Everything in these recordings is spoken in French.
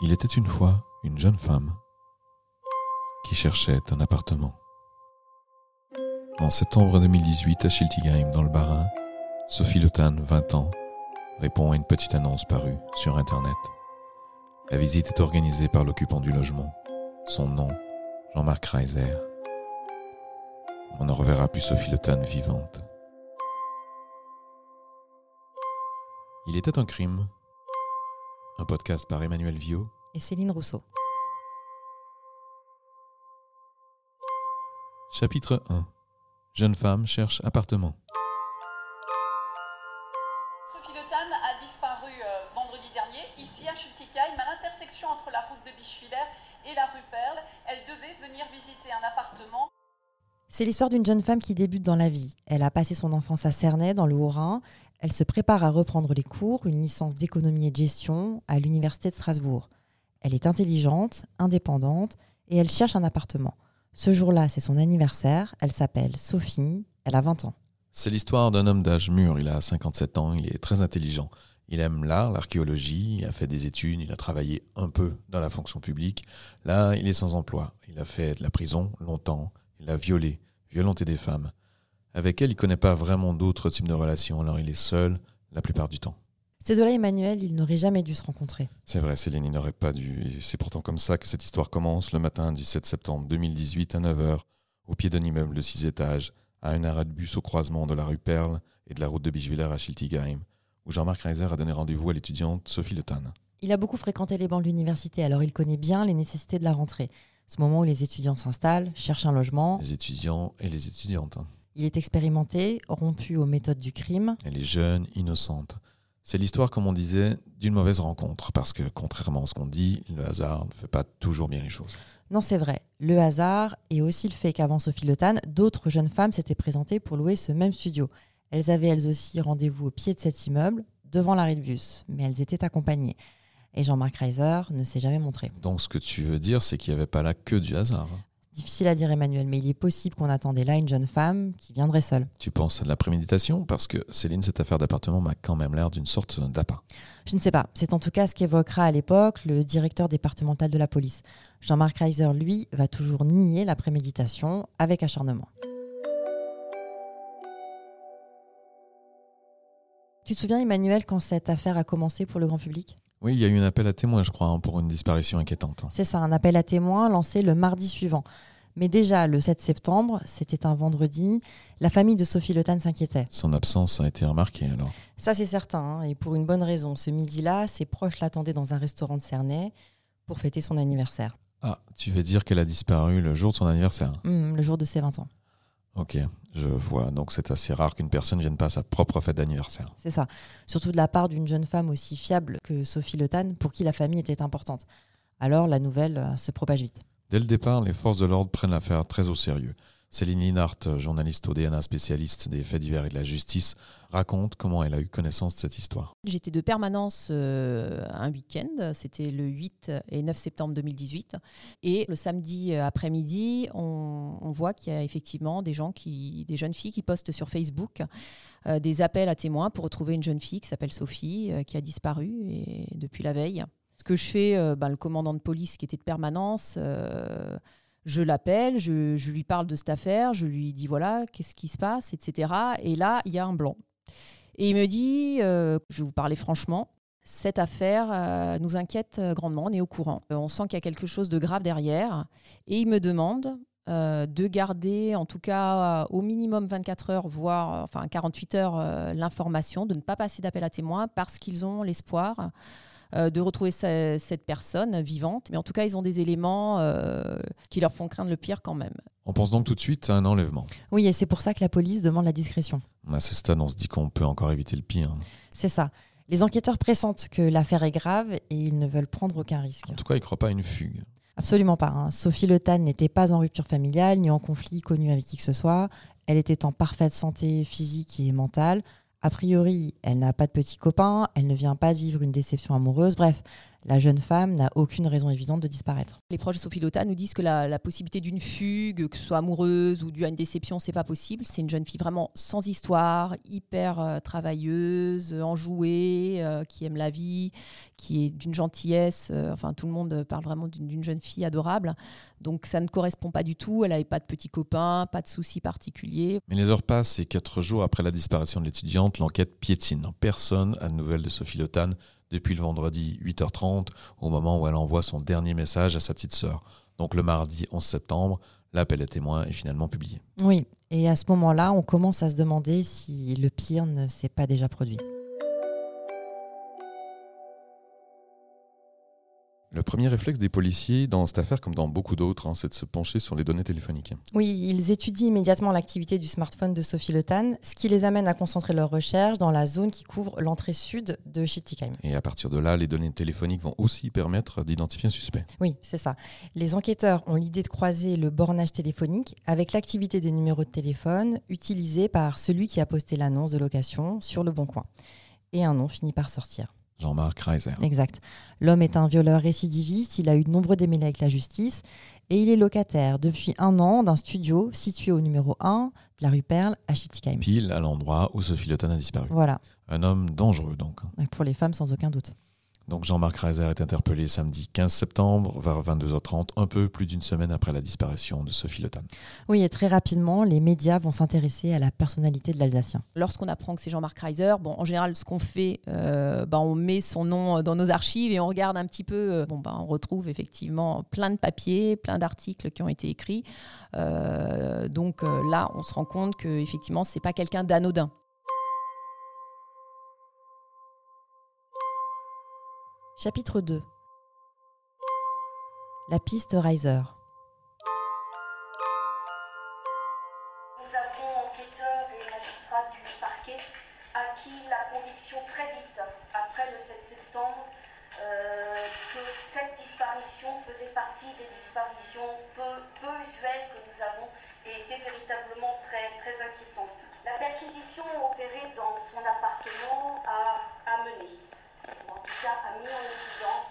Il était une fois une jeune femme qui cherchait un appartement. En septembre 2018, à Schiltigheim, dans le Bas-Rhin, Sophie Lotan, 20 ans, répond à une petite annonce parue sur Internet. La visite est organisée par l'occupant du logement. Son nom, Jean-Marc Reiser. On ne reverra plus Sophie Lotan vivante. Il était un crime. Un podcast par Emmanuel Viau et Céline Rousseau. Chapitre 1 Jeune femme cherche appartement. C'est l'histoire d'une jeune femme qui débute dans la vie. Elle a passé son enfance à Cernay, dans le Haut-Rhin. Elle se prépare à reprendre les cours, une licence d'économie et de gestion à l'Université de Strasbourg. Elle est intelligente, indépendante et elle cherche un appartement. Ce jour-là, c'est son anniversaire. Elle s'appelle Sophie. Elle a 20 ans. C'est l'histoire d'un homme d'âge mûr. Il a 57 ans. Il est très intelligent. Il aime l'art, l'archéologie. Il a fait des études. Il a travaillé un peu dans la fonction publique. Là, il est sans emploi. Il a fait de la prison longtemps. Il a violé, violenté des femmes. Avec elle, il ne connaît pas vraiment d'autres types de relations, alors il est seul la plupart du temps. Ces deux-là, Emmanuel, ils n'auraient jamais dû se rencontrer. C'est vrai, Céline, ils n'auraient pas dû. c'est pourtant comme ça que cette histoire commence le matin du 7 septembre 2018 à 9h, au pied d'un immeuble de 6 étages, à un arrêt de bus au croisement de la rue Perle et de la route de Bischwiller à Schiltigheim, où Jean-Marc Reiser a donné rendez-vous à l'étudiante Sophie Le Tan. Il a beaucoup fréquenté les bancs de l'université, alors il connaît bien les nécessités de la rentrée. Ce moment où les étudiants s'installent, cherchent un logement. Les étudiants et les étudiantes. Il est expérimenté, rompu aux méthodes du crime. Elle est jeune, innocente. C'est l'histoire, comme on disait, d'une mauvaise rencontre, parce que contrairement à ce qu'on dit, le hasard ne fait pas toujours bien les choses. Non, c'est vrai. Le hasard et aussi le fait qu'avant Sophie Le d'autres jeunes femmes s'étaient présentées pour louer ce même studio. Elles avaient elles aussi rendez-vous au pied de cet immeuble, devant l'arrêt de bus, mais elles étaient accompagnées. Et Jean-Marc Reiser ne s'est jamais montré. Donc ce que tu veux dire, c'est qu'il n'y avait pas là que du hasard. Difficile à dire, Emmanuel, mais il est possible qu'on attendait là une jeune femme qui viendrait seule. Tu penses à de la préméditation? Parce que Céline, cette affaire d'appartement m'a quand même l'air d'une sorte d'appât. Je ne sais pas. C'est en tout cas ce qu'évoquera à l'époque le directeur départemental de la police. Jean-Marc Reiser, lui, va toujours nier la préméditation avec acharnement. Tu te souviens, Emmanuel, quand cette affaire a commencé pour le grand public? Oui, il y a eu un appel à témoins, je crois, hein, pour une disparition inquiétante. C'est ça, un appel à témoins lancé le mardi suivant. Mais déjà, le 7 septembre, c'était un vendredi, la famille de Sophie Le s'inquiétait. Son absence a été remarquée alors Ça, c'est certain, hein, et pour une bonne raison. Ce midi-là, ses proches l'attendaient dans un restaurant de Cernay pour fêter son anniversaire. Ah, tu veux dire qu'elle a disparu le jour de son anniversaire? Mmh, Le jour de ses 20 ans. Ok, je vois. Donc c'est assez rare qu'une personne vienne pas à sa propre fête d'anniversaire. C'est ça. Surtout de la part d'une jeune femme aussi fiable que Sophie Le pour qui la famille était importante. Alors la nouvelle euh, se propage vite. Dès le départ, les forces de l'ordre prennent l'affaire très au sérieux. Céline Linhart, journaliste au DNA spécialiste des faits divers et de la justice, raconte comment elle a eu connaissance de cette histoire. J'étais de permanence euh, un week-end, c'était le 8 et 9 septembre 2018. Et le samedi euh, après-midi, on, voit qu'il y a effectivement des gens, qui, des jeunes filles qui postent sur Facebook euh, des appels à témoins pour retrouver une jeune fille qui s'appelle Sophie, qui a disparu et, depuis la veille. Ce que je fais, ben, le commandant de police qui était de permanence, je l'appelle, je, lui parle de cette affaire, je lui dis voilà, qu'est-ce qui se passe, etc. Et là, il y a un blanc. Et il me dit, euh, je vais vous parler franchement, cette affaire euh, nous inquiète grandement, on est au courant. Euh, on sent qu'il y a quelque chose de grave derrière. Et il me demande de garder, en tout cas au minimum 24 heures, voire enfin 48 heures, l'information, de ne pas passer d'appel à témoins parce qu'ils ont l'espoir euh, de retrouver cette personne vivante. Mais en tout cas, ils ont des éléments euh, qui leur font craindre le pire quand même. On pense donc tout de suite à un enlèvement. Oui, et c'est pour ça que la police demande la discrétion. À ce stade, on se dit qu'on peut encore éviter le pire. C'est ça. Les enquêteurs pressentent que l'affaire est grave et ils ne veulent prendre aucun risque. En tout cas, ils ne croient pas à une fugue. Absolument pas. Hein. Sophie Le n'était pas en rupture familiale ni en conflit connu avec qui que ce soit. Elle était en parfaite santé physique et mentale. A priori, elle n'a pas de petit copain, elle ne vient pas de vivre une déception amoureuse. Bref, La jeune femme n'a aucune raison évidente de disparaître. Les proches de Sophie Lotta nous disent que la, la possibilité d'une fugue, que ce soit amoureuse ou due à une déception, c'est pas possible. C'est une jeune fille vraiment sans histoire, hyper euh, travailleuse, enjouée, euh, qui aime la vie, qui est d'une gentillesse. euh, enfin, tout le monde parle vraiment d'une jeune fille adorable. Donc, ça ne correspond pas du tout. Elle n'avait pas de petits copains, pas de soucis particuliers. Mais les heures passent et quatre jours après la disparition de l'étudiante, l'enquête piétine. Personne n'a de nouvelles de Sophie Lotan depuis le vendredi 8h30, au moment où elle envoie son dernier message à sa petite sœur. Donc le mardi 11 septembre, l'appel à témoins est finalement publié. Oui, et à ce moment-là, on commence à se demander si le pire ne s'est pas déjà produit. Le premier réflexe des policiers dans cette affaire, comme dans beaucoup d'autres, hein, c'est de se pencher sur les données téléphoniques. Oui, ils étudient immédiatement l'activité du smartphone de Sophie Le Tan, ce qui les amène à concentrer leurs recherches dans la zone qui couvre l'entrée sud de Schiltigheim. Et à partir de là, les données téléphoniques vont aussi permettre d'identifier un suspect. Oui, c'est ça. Les enquêteurs ont l'idée de croiser le bornage téléphonique avec l'activité des numéros de téléphone utilisés par celui qui a posté l'annonce de location sur le Bon Coin. Et un nom finit par sortir. Jean-Marc Reiser. Exact. L'homme est un violeur récidiviste, il a eu de nombreux démêlés avec la justice et il est locataire depuis un an d'un studio situé au numéro 1 de la rue Perle à Schiltigheim. Pile à l'endroit où Sophie Lotan a disparu. Voilà, Un homme dangereux donc. pour les femmes sans aucun doute. Donc Jean-Marc Reiser est interpellé samedi 15 septembre vers 22h30, un peu plus d'une semaine après la disparition de Sophie Lotan. Oui, et très rapidement, les médias vont s'intéresser à la personnalité de l'Alsacien. Lorsqu'on apprend que c'est Jean-Marc Reiser, bon, en général, ce qu'on fait, euh, bah, on met son nom dans nos archives et on regarde un petit peu. euh, bon, bah, on retrouve effectivement plein de papiers, plein d'articles qui ont été écrits. Euh, donc euh, là, on se rend compte que effectivement, c'est pas quelqu'un d'anodin. Chapitre 2 La piste Reiser. Nous avons, enquêteurs et magistrats du parquet, acquis la conviction très vite, après le 7 septembre, euh, que cette disparition faisait partie des disparitions peu, peu usuelles que nous avons et était véritablement très, très inquiétante. La perquisition opérée dans son appartement a amené, ou en tout cas a mis en évidence,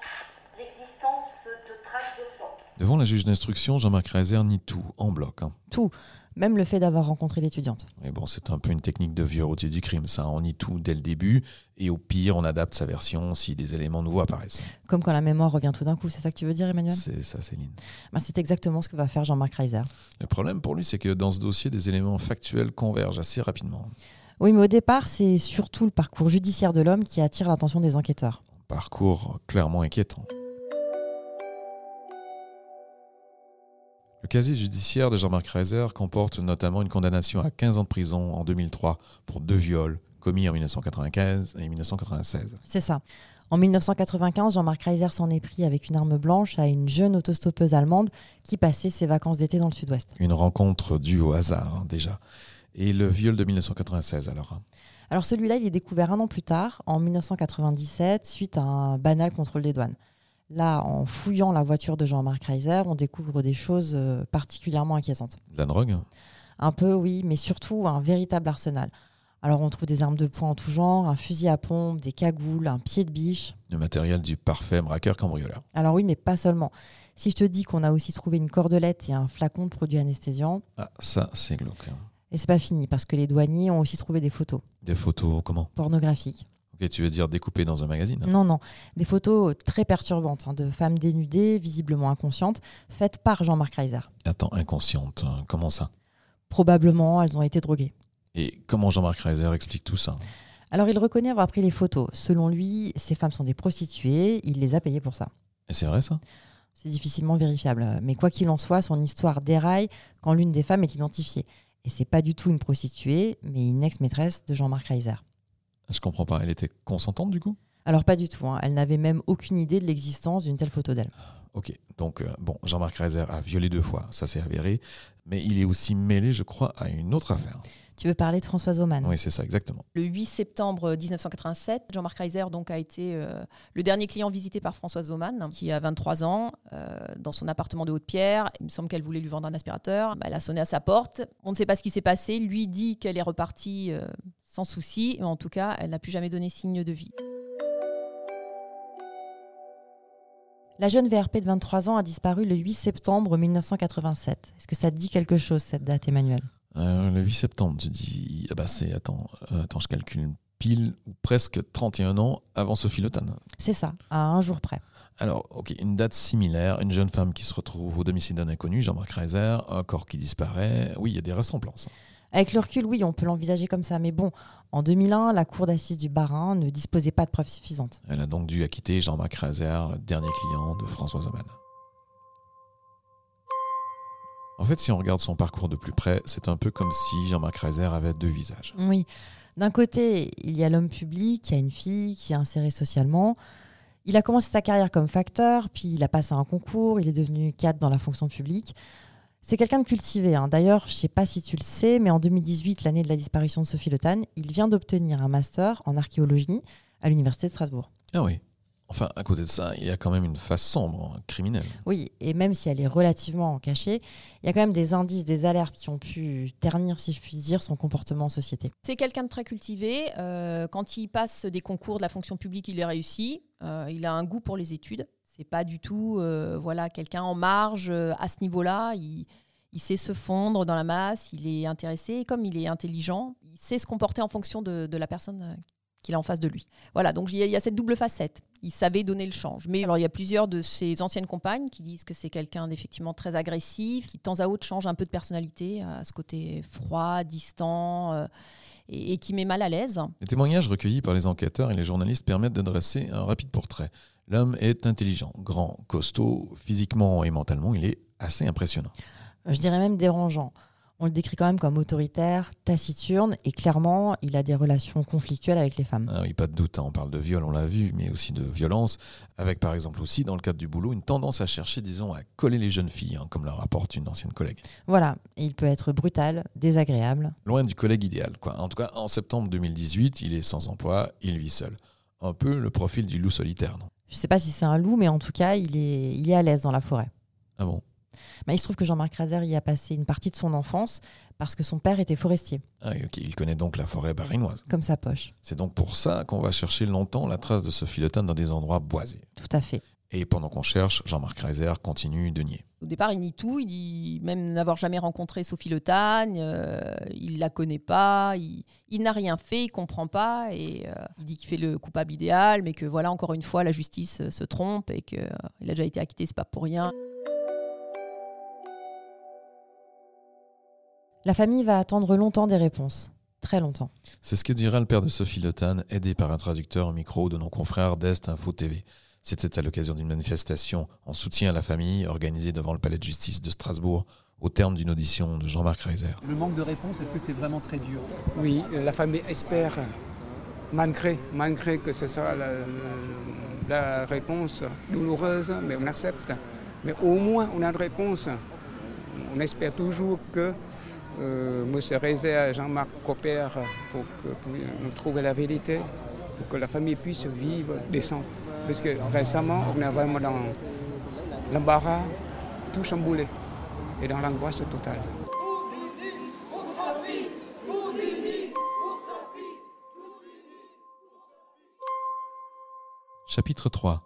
l'existence de traces de sang. Devant la juge d'instruction, Jean-Marc Reiser nie tout, en bloc. hein. Tout, même le fait d'avoir rencontré l'étudiante. Mais bon, c'est un peu une technique de vieux routier du crime, ça. On nie tout dès le début, et au pire, on adapte sa version si des éléments nouveaux apparaissent. Comme quand la mémoire revient tout d'un coup, c'est ça que tu veux dire, Emmanuel? C'est ça, Céline. Bah, C'est exactement ce que va faire Jean-Marc Reiser. Le problème pour lui, c'est que dans ce dossier, des éléments factuels convergent assez rapidement. Oui, mais au départ, c'est surtout le parcours judiciaire de l'homme qui attire l'attention des enquêteurs. Parcours clairement inquiétant. Le casier judiciaire de Jean-Marc Reiser comporte notamment une condamnation à 15 ans de prison en 2003 pour deux viols commis en 1995 et 1996. C'est ça. En 1995, Jean-Marc Reiser s'en est pris avec une arme blanche à une jeune autostoppeuse allemande qui passait ses vacances d'été dans le sud-ouest. Une rencontre due au hasard, hein, déjà. Et le viol de 1996, alors. hein. Alors celui-là, il est découvert un an plus tard, en 1997, suite à un banal contrôle des douanes. Là, en fouillant la voiture de Jean-Marc Reiser, on découvre des choses euh, particulièrement inquiétantes. De la drogue Un peu, oui, mais surtout un véritable arsenal. Alors on trouve des armes de poing en tout genre, un fusil à pompe, des cagoules, un pied de biche. Le matériel du parfait braqueur cambrioleur. Alors oui, mais pas seulement. Si je te dis qu'on a aussi trouvé une cordelette et un flacon de produit anesthésiant, Ah, ça, c'est glauque. Hein. et c'est pas fini parce que les douaniers ont aussi trouvé des photos Des photos, comment? Pornographiques. Ok, tu veux dire découpées dans un magazine Non, non, des photos très perturbantes hein, de femmes dénudées, visiblement inconscientes, faites par Jean-Marc Reiser. Attends, inconsciente, hein, comment ça? Probablement, elles ont été droguées. Et comment Jean-Marc Reiser explique tout ça? Alors il reconnaît avoir pris les photos. Selon lui, ces femmes sont des prostituées, il les a payées pour ça. Et c'est vrai ça? C'est difficilement vérifiable, mais quoi qu'il en soit, son histoire déraille quand l'une des femmes est identifiée. Et c'est pas du tout une prostituée, mais une ex-maîtresse de Jean-Marc Reiser. Je comprends pas. Elle était consentante du coup? Alors pas du tout, hein. elle n'avait même aucune idée de l'existence d'une telle photo d'elle. Ok, donc euh, bon, Jean-Marc Reiser a violé deux fois, ça s'est avéré, mais il est aussi mêlé, je crois, à une autre affaire. Tu veux parler de Françoise Oman Oui, c'est ça, exactement. Le 8 septembre 1987, Jean-Marc Reiser donc, a été euh, le dernier client visité par Françoise Zoman, qui a 23 ans, euh, dans son appartement de Haute-Pierre. Il me semble qu'elle voulait lui vendre un aspirateur. Bah, elle a sonné à sa porte. On ne sait pas ce qui s'est passé. Lui dit qu'elle est repartie euh, sans souci. Mais en tout cas, elle n'a plus jamais donné signe de vie. La jeune VRP de 23 ans a disparu le 8 septembre 1987. Est-ce que ça te dit quelque chose, cette date, Emmanuel? Euh, le 8 septembre, tu dis. Ah bah c'est. Attends, euh, attends, je calcule pile ou presque 31 ans avant Sophie Le Tan. C'est ça, à un jour près. Alors, ok, une date similaire, une jeune femme qui se retrouve au domicile d'un inconnu, Jean-Marc Reiser, un corps qui disparaît. Oui, il y a des ressemblances. Avec le recul, oui, on peut l'envisager comme ça. Mais bon, en 2001, la cour d'assises du Bas-Rhin ne disposait pas de preuves suffisantes. Elle a donc dû acquitter Jean-Marc Reiser, dernier client de Françoise Oman. En fait, si on regarde son parcours de plus près, c'est un peu comme si Jean-Marc Reiser avait deux visages. Oui. D'un côté, il y a l'homme public qui a une fille, qui est insérée socialement. Il a commencé sa carrière comme facteur, puis il a passé un concours, il est devenu cadre dans la fonction publique. C'est quelqu'un de cultivé. hein. D'ailleurs, je ne sais pas si tu le sais, mais en 2018, l'année de la disparition de Sophie Le Tan, il vient d'obtenir un master en archéologie à l'Université de Strasbourg. Ah oui. Enfin, à côté de ça, il y a quand même une face sombre, criminelle. Oui, et même si elle est relativement cachée, il y a quand même des indices, des alertes qui ont pu ternir, si je puis dire, son comportement en société. C'est quelqu'un de très cultivé. Euh, quand il passe des concours de la fonction publique, il les réussit. Euh, il a un goût pour les études. C'est pas du tout euh, voilà, quelqu'un en marge euh, à ce niveau-là. Il, il sait se fondre dans la masse, il est intéressé. Et comme il est intelligent, il sait se comporter en fonction de, de la personne qu'il a en face de lui. Voilà, donc il y, a, il y a cette double facette. Il savait donner le change. Mais alors il y a plusieurs de ses anciennes compagnes qui disent que c'est quelqu'un d'effectivement très agressif, qui de temps à autre change un peu de personnalité, à ce côté froid, distant, euh, et, et qui met mal à l'aise. Les témoignages recueillis par les enquêteurs et les journalistes permettent de dresser un rapide portrait. L'homme est intelligent, grand, costaud, physiquement et mentalement, il est assez impressionnant. Je dirais même dérangeant. On le décrit quand même comme autoritaire, taciturne, et clairement, il a des relations conflictuelles avec les femmes. Ah oui, pas de doute, hein, on parle de viol, on l'a vu, mais aussi de violence, avec par exemple aussi, dans le cadre du boulot, une tendance à chercher, disons, à coller les jeunes filles, hein, comme le rapporte une ancienne collègue. Voilà, il peut être brutal, désagréable. Loin du collègue idéal, quoi. En tout cas, en septembre 2018, il est sans emploi, il vit seul. Un peu le profil du loup solitaire, non? Je sais pas si c'est un loup, mais en tout cas, il est, il est à l'aise dans la forêt. Ah bon? Bah, il se trouve que Jean-Marc Razer y a passé une partie de son enfance parce que son père était forestier, Ah il connaît donc la forêt barinoise. comme sa poche. C'est donc pour ça qu'on va chercher longtemps la trace de Sophie Le Tan dans des endroits boisés. Tout à fait. Et pendant qu'on cherche, Jean-Marc Reiser continue de nier. Au départ, il nie tout. Il dit même n'avoir jamais rencontré Sophie Le Tagne. euh, il la connaît pas. Il, il n'a rien fait. Il comprend pas. Et euh, il dit qu'il fait le coupable idéal, mais que voilà, encore une fois, la justice euh, se trompe et qu'il a déjà été acquitté. C'est pas pour rien. La famille va attendre longtemps des réponses. Très longtemps. C'est ce que dira le père de Sophie Le Tan, aidé par un traducteur au micro de nos confrères d'Est Info TV. C'était à l'occasion d'une manifestation en soutien à la famille organisée devant le palais de justice de Strasbourg au terme d'une audition de Jean-Marc Reiser. Le manque de réponse, est-ce que c'est vraiment très dur? Oui, la famille espère, malgré, malgré que ce soit la, la réponse douloureuse, mais on accepte. Mais au moins, on a une réponse. On espère toujours que euh, M. Reiser et Jean-Marc coopèrent pour, que, nous trouver la vérité, pour que la famille puisse vivre décent. Parce que récemment, on est vraiment dans l'embarras, tout chamboulé, et dans l'angoisse totale. Chapitre 3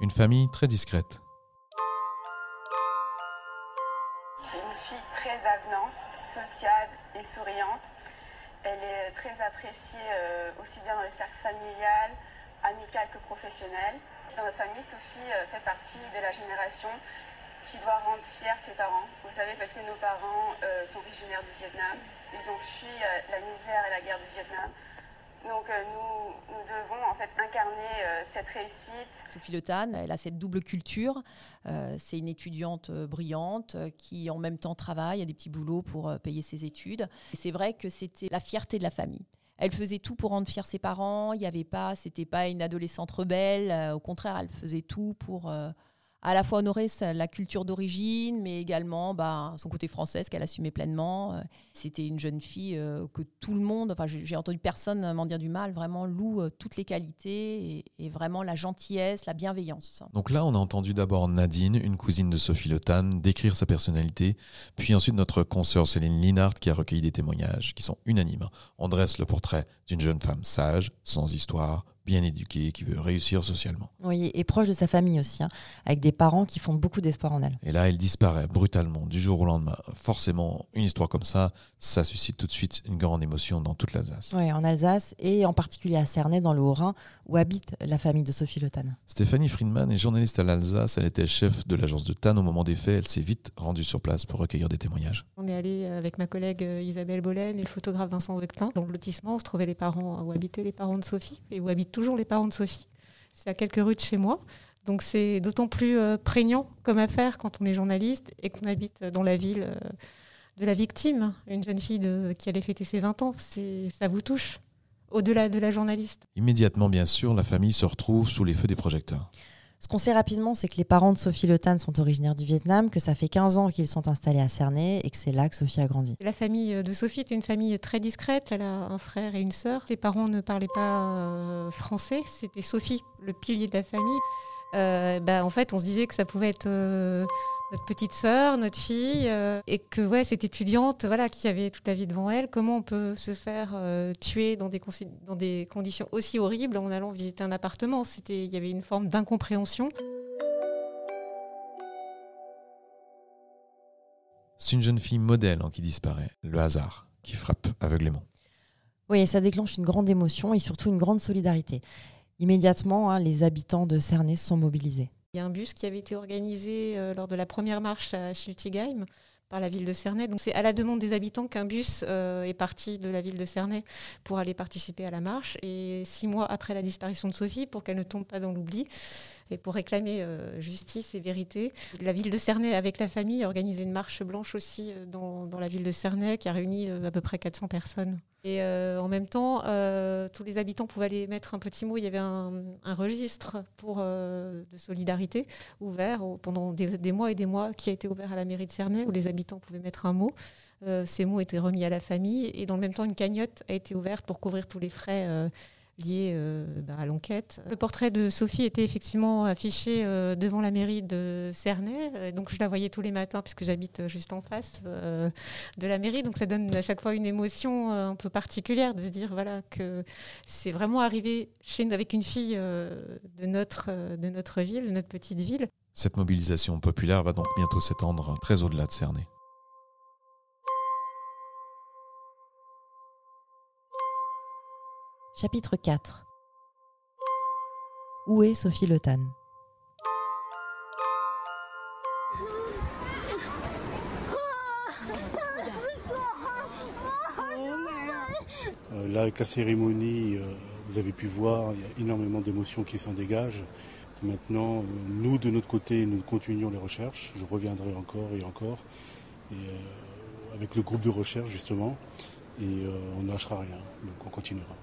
Une famille très discrète. Très avenante, sociable et souriante. Elle est très appréciée euh, aussi bien dans le cercle familial, amical que professionnel. Dans notre famille, Sophie euh, fait partie de la génération qui doit rendre fiers ses parents. Vous savez, parce que nos parents euh, sont originaires du Vietnam. Ils ont fui la misère et la guerre du Vietnam. Donc euh, nous, devons en fait incarner euh, cette réussite Sophie Le Tan, elle a cette double culture. Euh, c'est une étudiante brillante qui, en même temps, travaille, a des petits boulots pour payer ses études. C'est vrai que c'était la fierté de la famille. Elle faisait tout pour rendre fiers ses parents. Il n'y avait pas, c'était pas une adolescente rebelle. Au contraire, elle faisait tout pour à la fois honorer sa- la culture d'origine, mais également bah, son côté français, qu'elle assumait pleinement. Euh, C'était une jeune fille euh, que tout le monde, enfin j'ai entendu personne m'en dire du mal, vraiment loue euh, toutes les qualités et, vraiment la gentillesse, la bienveillance. Donc là, on a entendu d'abord Nadine, une cousine de Sophie Le décrire sa personnalité, puis ensuite notre consoeur Céline Linhart qui a recueilli des témoignages qui sont unanimes. On dresse le portrait d'une jeune femme sage, sans histoire, bien éduquée, qui veut réussir socialement. Oui, et proche de sa famille aussi, hein, avec des parents qui font beaucoup d'espoir en elle. Et là, elle disparaît brutalement du jour au lendemain. Forcément, une histoire comme ça, ça suscite tout de suite une grande émotion dans toute l'Alsace. Oui, en Alsace et en particulier à Cernay, dans le Haut-Rhin, où habite la famille de Sophie Le Tan. Stéphanie Friedman est journaliste à l'Alsace. Elle était chef de l'agence de Tannes au moment des faits. Elle s'est vite rendue sur place pour recueillir des témoignages. On est allé avec ma collègue euh, Isabelle Bollen et le photographe Vincent Vectin. Dans le lotissement, on se trouvait les parents, où habitaient les parents de Sophie et où habitent toujours les parents de Sophie. C'est à quelques rues de chez moi. Donc c'est d'autant plus euh, prégnant comme affaire quand on est journaliste et qu'on habite dans la ville euh, de la victime, une jeune fille qui allait fêter ses 20 ans. Ça vous touche, au-delà de la journaliste? Immédiatement, bien sûr, la famille se retrouve sous les feux des projecteurs. Ce qu'on sait rapidement, c'est que les parents de Sophie Le Tan sont originaires du Vietnam, que ça fait 15 ans qu'ils sont installés à Cernay et que c'est là que Sophie a grandi. La famille de Sophie était une famille très discrète. Elle a un frère et une sœur. Les parents ne parlaient pas euh, français. C'était Sophie, le pilier de la famille. Euh, bah, en fait, on se disait que ça pouvait être euh, notre petite sœur, notre fille, euh, et que ouais, cette étudiante, voilà, qui avait toute la vie devant elle, comment on peut se faire euh, tuer dans des, dans des conditions aussi horribles en allant visiter un appartement? C'était, il y avait une forme d'incompréhension. C'est une jeune fille modèle hein, qui disparaît, le hasard qui frappe aveuglément. Oui, et ça déclenche une grande émotion et surtout une grande solidarité. Immédiatement, hein, les habitants de Cernay sont mobilisés. Il y a un bus qui avait été organisé euh, lors de la première marche à Schiltigheim par la ville de Cernay. C'est à la demande des habitants qu'un bus euh, est parti de la ville de Cernay pour aller participer à la marche. Et six mois après la disparition de Sophie, pour qu'elle ne tombe pas dans l'oubli, et pour réclamer euh, justice et vérité. La ville de Cernay, avec la famille, a organisé une marche blanche aussi dans, la ville de Cernay, qui a réuni à peu près 400 personnes. Et en même temps, tous les habitants pouvaient aller mettre un petit mot. Il y avait un, registre pour, de solidarité ouvert pendant des, mois et des mois qui a été ouvert à la mairie de Cernay, où les habitants pouvaient mettre un mot. ces mots étaient remis à la famille et dans le même temps, une cagnotte a été ouverte pour couvrir tous les frais liées euh, bah, à l'enquête. Le portrait de Sophie était effectivement affiché euh, devant la mairie de Cernay, donc je la voyais tous les matins puisque j'habite juste en face euh, de la mairie, donc ça donne à chaque fois une émotion un peu particulière de se dire voilà que c'est vraiment arrivé avec une fille de notre de notre ville, de notre petite ville. Cette mobilisation populaire va donc bientôt s'étendre très au-delà de Cernay. Chapitre 4 Où est Sophie Le Tan euh, Là, avec la cérémonie, euh, vous avez pu voir, il y a énormément d'émotions qui s'en dégagent. Maintenant, euh, nous, de notre côté, nous continuons les recherches. Je reviendrai encore et encore. Avec le groupe de recherche, justement et euh, on ne lâchera rien, donc on continuera.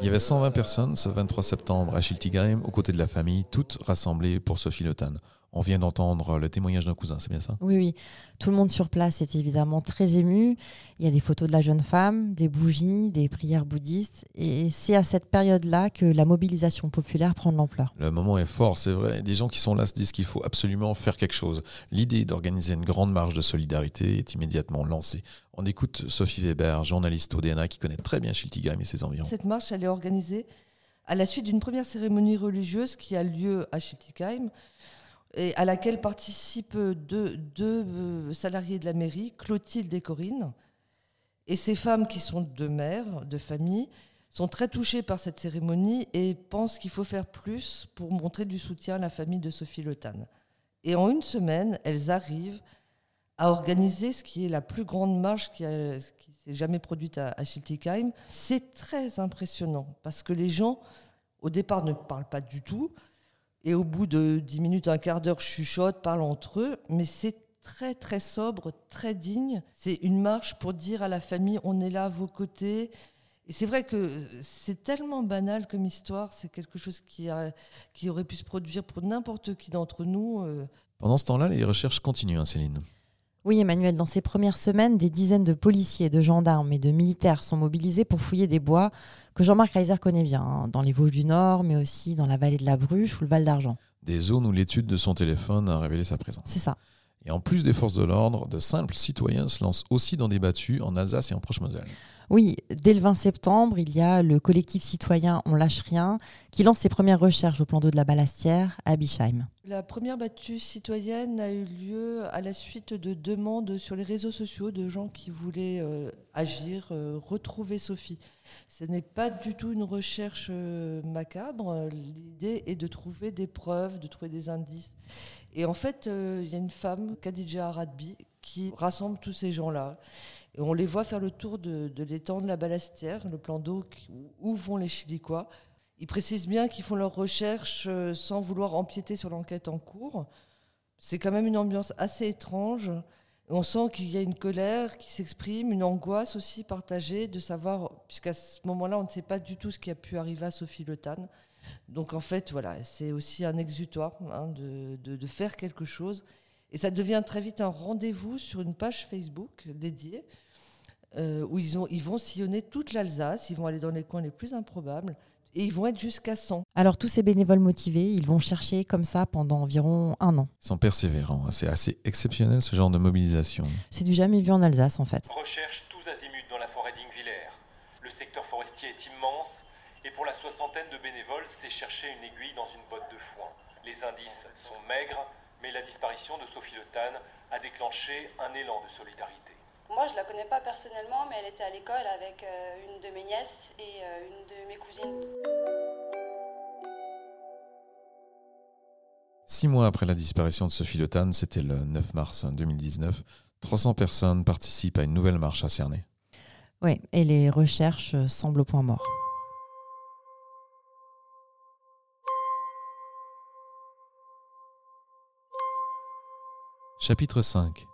Il y avait 120 personnes ce 23 septembre à Schiltigheim, aux côtés de la famille, toutes rassemblées pour Sophie Le Tan. On vient d'entendre le témoignage d'un cousin, c'est bien ça? Oui, oui. Tout le monde sur place est évidemment très ému. Il y a des photos de la jeune femme, des bougies, des prières bouddhistes. Et c'est à cette période-là que la mobilisation populaire prend de l'ampleur. Le moment est fort, c'est vrai. Des gens qui sont là se disent qu'il faut absolument faire quelque chose. L'idée d'organiser une grande marche de solidarité est immédiatement lancée. On écoute Sophie Weber, journaliste au DNA qui connaît très bien Schiltigheim et ses environs. Cette marche, elle est organisée à la suite d'une première cérémonie religieuse qui a lieu à Schiltigheim et à laquelle participent deux, deux, euh, salariés de la mairie, Clotilde et Corinne. Et ces femmes qui sont deux mères, de famille, sont très touchées par cette cérémonie et pensent qu'il faut faire plus pour montrer du soutien à la famille de Sophie Le Tan. Et en une semaine, elles arrivent à organiser ce qui est la plus grande marche qui, s'est jamais produite à, à. C'est très impressionnant parce que les gens, au départ, ne parlent pas du tout. Et au bout de 10 minutes, un quart d'heure, chuchotent, parlent entre eux, mais c'est très très sobre, très digne. C'est une marche pour dire à la famille on est là à vos côtés. Et c'est vrai que c'est tellement banal comme histoire, c'est quelque chose qui, a, qui aurait pu se produire pour n'importe qui d'entre nous. Euh. Pendant ce temps-là, les recherches continuent, hein, Céline. Oui, Emmanuel, dans ces premières semaines, des dizaines de policiers, de gendarmes et de militaires sont mobilisés pour fouiller des bois que Jean-Marc Reiser connaît bien, hein, dans les Vosges du Nord, mais aussi dans la vallée de la Bruche ou le Val d'Argent. Des zones où l'étude de son téléphone a révélé sa présence. C'est ça. Et en plus des forces de l'ordre, de simples citoyens se lancent aussi dans des battues en Alsace et en Proche-Moselle. Oui, dès le 20 septembre, il y a le collectif citoyen On lâche rien qui lance ses premières recherches au plan d'eau de la Balastière à Bischheim. La première battue citoyenne a eu lieu à la suite de demandes sur les réseaux sociaux de gens qui voulaient euh, agir, euh, retrouver Sophie. Ce n'est pas du tout une recherche euh, macabre. L'idée est de trouver des preuves, de trouver des indices. Et en fait, il y a une femme, Khadija Aradbi, qui rassemble tous ces gens-là. On les voit faire le tour de, l'étang de la Balastière, le plan d'eau où vont les Chilicois. Ils précisent bien qu'ils font leurs recherches euh, sans vouloir empiéter sur l'enquête en cours. C'est quand même une ambiance assez étrange. On sent qu'il y a une colère qui s'exprime, une angoisse aussi partagée de savoir, puisqu'à ce moment-là, on ne sait pas du tout ce qui a pu arriver à Sophie Le Tan. Donc en fait, voilà, c'est aussi un exutoire hein, de, faire quelque chose. Et ça devient très vite un rendez-vous sur une page Facebook dédiée, euh, où ils, ont, ils vont sillonner toute l'Alsace, ils vont aller dans les coins les plus improbables, et ils vont être jusqu'à 100. Alors tous ces bénévoles motivés, ils vont chercher comme ça pendant environ un an. Ils sont persévérants, c'est assez exceptionnel ce genre de mobilisation. C'est du jamais vu en Alsace en fait. Recherche tous azimuts dans la forêt d'Ingvillers. Le secteur forestier est immense et pour la soixantaine de bénévoles, c'est chercher une aiguille dans une botte de foin. Les indices sont maigres, mais la disparition de Sophie Le Tan a déclenché un élan de solidarité. Moi, je ne la connais pas personnellement, mais elle était à l'école avec euh, une de mes nièces et euh, une de mes cousines. Six mois après la disparition de Sophie Le Tan, c'était le 9 mars 2019, 300 personnes participent à une nouvelle marche à Cernay. Oui, et les recherches semblent au point mort. Chapitre 5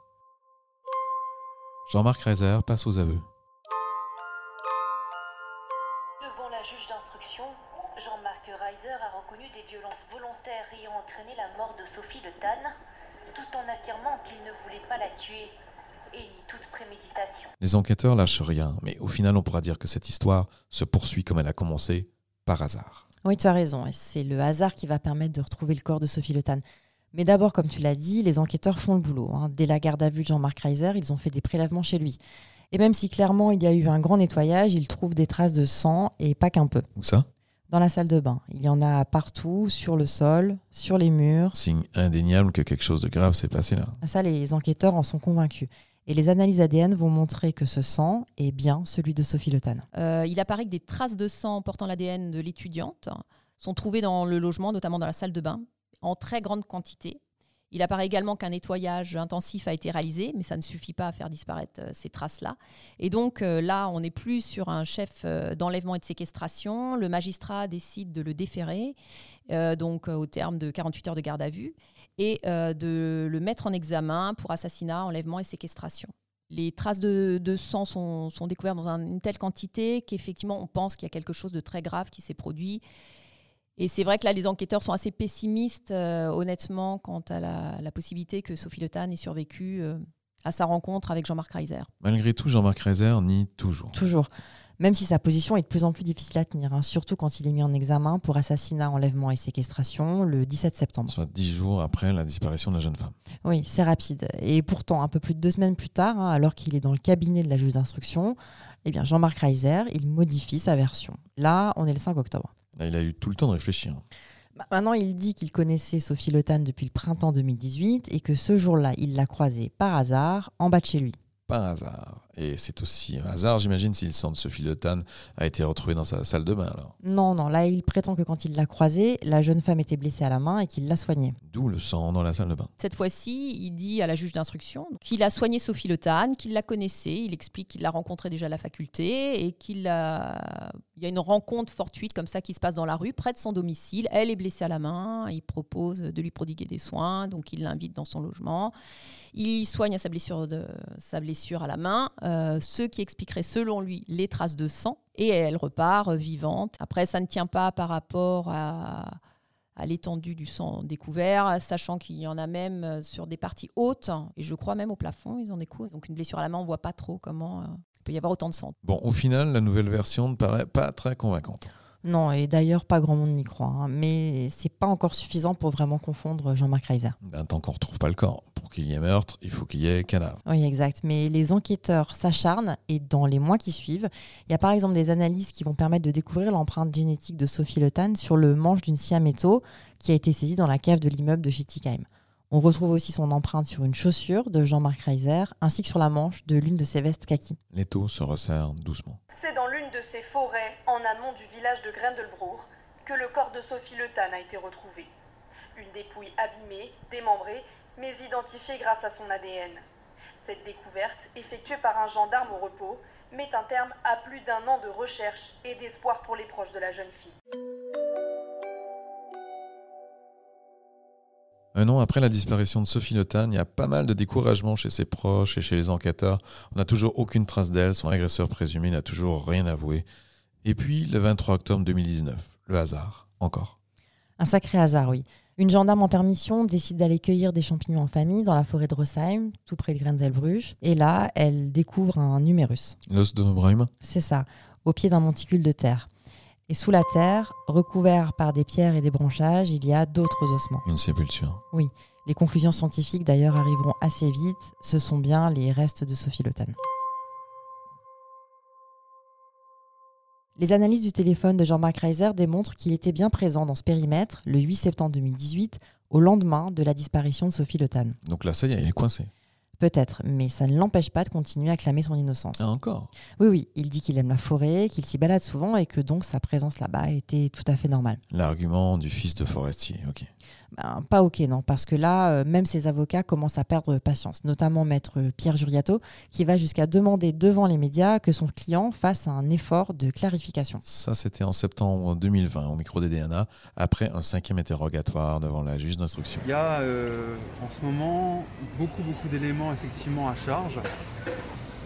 Jean-Marc Reiser passe aux aveux. Devant la juge d'instruction, Jean-Marc Reiser a reconnu des violences volontaires ayant entraîné la mort de Sophie Le Tan, tout en affirmant qu'il ne voulait pas la tuer et ni toute préméditation. Les enquêteurs lâchent rien, mais au final, on pourra dire que cette histoire se poursuit comme elle a commencé, par hasard. Oui, tu as raison. C'est le hasard qui va permettre de retrouver le corps de Sophie Le Tan. Mais d'abord, comme tu l'as dit, les enquêteurs font le boulot. Hein. Dès la garde à vue de Jean-Marc Reiser, ils ont fait des prélèvements chez lui. Et même si clairement il y a eu un grand nettoyage, ils trouvent des traces de sang et pas qu'un peu. Où ça? Dans la salle de bain. Il y en a partout, sur le sol, sur les murs. Signe indéniable que quelque chose de grave s'est passé là. Ça, les enquêteurs en sont convaincus. Et les analyses ADN vont montrer que ce sang est bien celui de Sophie Le euh, il apparaît que des traces de sang portant l'ADN de l'étudiante sont trouvées dans le logement, notamment dans la salle de bain, en très grande quantité. Il apparaît également qu'un nettoyage intensif a été réalisé, mais ça ne suffit pas à faire disparaître euh, ces traces-là. Et donc euh, là, on n'est plus sur un chef euh, d'enlèvement et de séquestration. Le magistrat décide de le déférer, donc au terme de 48 heures de garde à vue, et de le mettre en examen pour assassinat, enlèvement et séquestration. Les traces de, sang sont, découvertes dans une telle quantité qu'effectivement, on pense qu'il y a quelque chose de très grave qui s'est produit et c'est vrai que là, les enquêteurs sont assez pessimistes, euh, honnêtement, quant à la, possibilité que Sophie Le Tan ait survécu euh, à sa rencontre avec Jean-Marc Reiser. Malgré tout, Jean-Marc Reiser nie toujours. Toujours. Même si sa position est de plus en plus difficile à tenir, hein, surtout quand il est mis en examen pour assassinat, enlèvement et séquestration le 17 septembre. Soit dix jours après la disparition de la jeune femme. Oui, c'est rapide. Et pourtant, un peu plus de deux semaines plus tard, hein, alors qu'il est dans le cabinet de la juge d'instruction, eh bien Jean-Marc Reiser, il modifie sa version. Là, on est le 5 octobre. Là, il a eu tout le temps de réfléchir. Bah, maintenant, il dit qu'il connaissait Sophie Le Tan depuis le printemps 2018 et que ce jour-là, il l'a croisée par hasard en bas de chez lui. Par hasard. Et c'est aussi un hasard, j'imagine, si le sang de Sophie Le Tan a été retrouvé dans sa salle de bain. Alors. Non, non, là, il prétend que quand il l'a croisée, la jeune femme était blessée à la main et qu'il l'a soignée. D'où le sang dans la salle de bain. Cette fois-ci, il dit à la juge d'instruction qu'il a soigné Sophie Le Tan, qu'il la connaissait. Il explique qu'il l'a rencontrée déjà à la faculté et qu'il a... Il y a une rencontre fortuite comme ça qui se passe dans la rue, près de son domicile. Elle est blessée à la main. Il propose de lui prodiguer des soins, donc il l'invite dans son logement. Il soigne sa blessure, de, sa blessure à la main. Euh, ce qui expliquerait selon lui les traces de sang, et elle repart vivante. Après, ça ne tient pas par rapport à, l'étendue du sang découvert, sachant qu'il y en a même sur des parties hautes, et je crois même au plafond, ils en découvrent. Donc une blessure à la main, on ne voit pas trop comment euh, il peut y avoir autant de sang. Bon, au final, la nouvelle version ne paraît pas très convaincante. Non, et d'ailleurs, pas grand monde n'y croit. Hein. Mais c'est pas encore suffisant pour vraiment confondre Jean-Marc Reiser. Ben, tant qu'on retrouve pas le corps, pour qu'il y ait meurtre, il faut qu'il y ait cadavre. Oui, exact. Mais les enquêteurs s'acharnent et dans les mois qui suivent, il y a par exemple des analyses qui vont permettre de découvrir l'empreinte génétique de Sophie Le Tan sur le manche d'une scie à métaux qui a été saisie dans la cave de l'immeuble de Schittigheim. On retrouve aussi son empreinte sur une chaussure de Jean-Marc Reiser ainsi que sur la manche de l'une de ses vestes kaki. L'étau se resserre doucement. C'est dans l'une de ces forêts, en amont du village de Grendelbrour, que le corps de Sophie Le Tan a été retrouvé. Une dépouille abîmée, démembrée, mais identifiée grâce à son ADN. Cette découverte, effectuée par un gendarme au repos, met un terme à plus d'un an de recherche et d'espoir pour les proches de la jeune fille. Un an après la disparition de Sophie Le Tan, il y a pas mal de découragement chez ses proches et chez les enquêteurs. On n'a toujours aucune trace d'elle, son agresseur présumé n'a toujours rien avoué. Et puis, le 23 octobre 2019, le hasard, encore. Un sacré hasard, oui. Une gendarme en permission décide d'aller cueillir des champignons en famille dans la forêt de Rosheim, tout près de Grendelbruch. Et là, elle découvre un numérus. L'os de C'est ça, au pied d'un monticule de terre. Et sous la terre, recouvert par des pierres et des branchages, il y a d'autres ossements. Une sépulture. Oui, les conclusions scientifiques d'ailleurs arriveront assez vite. Ce sont bien les restes de Sophie Le Tan. Les analyses du téléphone de Jean-Marc Reiser démontrent qu'il était bien présent dans ce périmètre le 8 septembre 2018, au lendemain de la disparition de Sophie Le Tan. Donc là, ça y est, il est coincé. Peut-être, mais ça ne l'empêche pas de continuer à clamer son innocence. Ah, encore? Oui, oui, il dit qu'il aime la forêt, qu'il s'y balade souvent et que donc sa présence là-bas était tout à fait normale. L'argument du fils de forestier, ok. Ben, pas ok, non, parce que là, euh, même ses avocats commencent à perdre patience, notamment maître Pierre Juriato, qui va jusqu'à demander devant les médias que son client fasse un effort de clarification. Ça, c'était en septembre 2020, au micro des DNA, après un cinquième interrogatoire devant la juge d'instruction. Il y a euh, en ce moment beaucoup, beaucoup d'éléments effectivement à charge.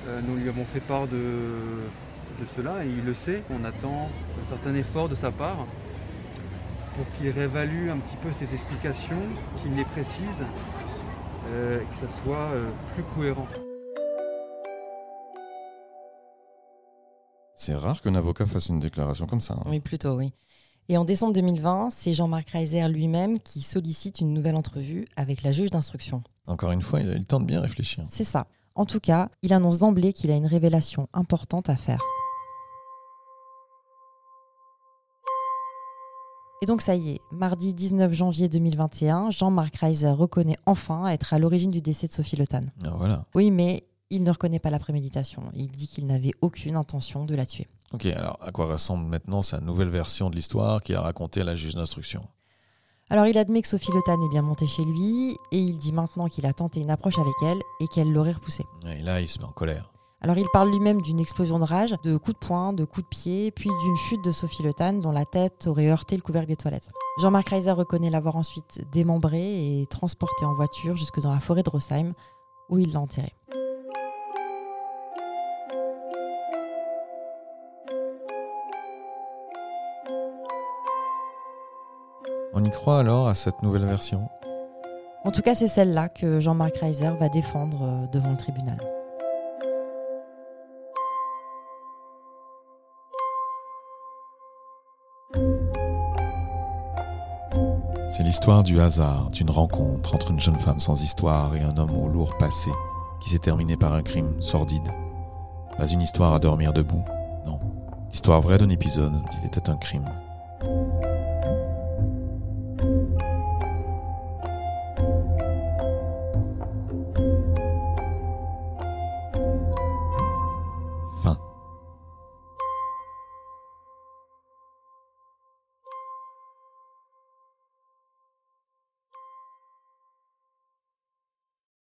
Euh, nous lui avons fait part de, de cela et il le sait. On attend un certain effort de sa part pour qu'il réévalue un petit peu ses explications, qu'il les précise, euh, que ça soit euh, plus cohérent. C'est rare qu'un avocat fasse une déclaration comme ça. hein. Oui, plutôt, oui. Et en décembre 2020, c'est Jean-Marc Reiser lui-même qui sollicite une nouvelle entrevue avec la juge d'instruction. Encore une fois, il a eu le temps de bien réfléchir. C'est ça. En tout cas, il annonce d'emblée qu'il a une révélation importante à faire. Et donc ça y est, mardi 19 janvier 2021, Jean-Marc Reiser reconnaît enfin être à l'origine du décès de Sophie Le Tan. Ah, voilà. Oui, mais il ne reconnaît pas la préméditation. Il dit qu'il n'avait aucune intention de la tuer. Ok, alors à quoi ressemble maintenant sa nouvelle version de l'histoire qu'il a racontée à la juge d'instruction? Alors il admet que Sophie Le Tan est bien montée chez lui et il dit maintenant qu'il a tenté une approche avec elle et qu'elle l'aurait repoussé. Et là, il se met en colère. Alors il parle lui-même d'une explosion de rage, de coups de poing, de coups de pied, puis d'une chute de Sophie Le Tan dont la tête aurait heurté le couvercle des toilettes. Jean-Marc Reiser reconnaît l'avoir ensuite démembré et transporté en voiture jusque dans la forêt de Rosheim où il l'a enterré. On y croit alors à cette nouvelle version? En tout cas, c'est celle-là que Jean-Marc Reiser va défendre euh, devant le tribunal. C'est l'histoire du hasard, d'une rencontre entre une jeune femme sans histoire et un homme au lourd passé qui s'est terminée par un crime sordide. Pas une histoire à dormir debout, non. L'histoire vraie d'un épisode d'Il était un crime.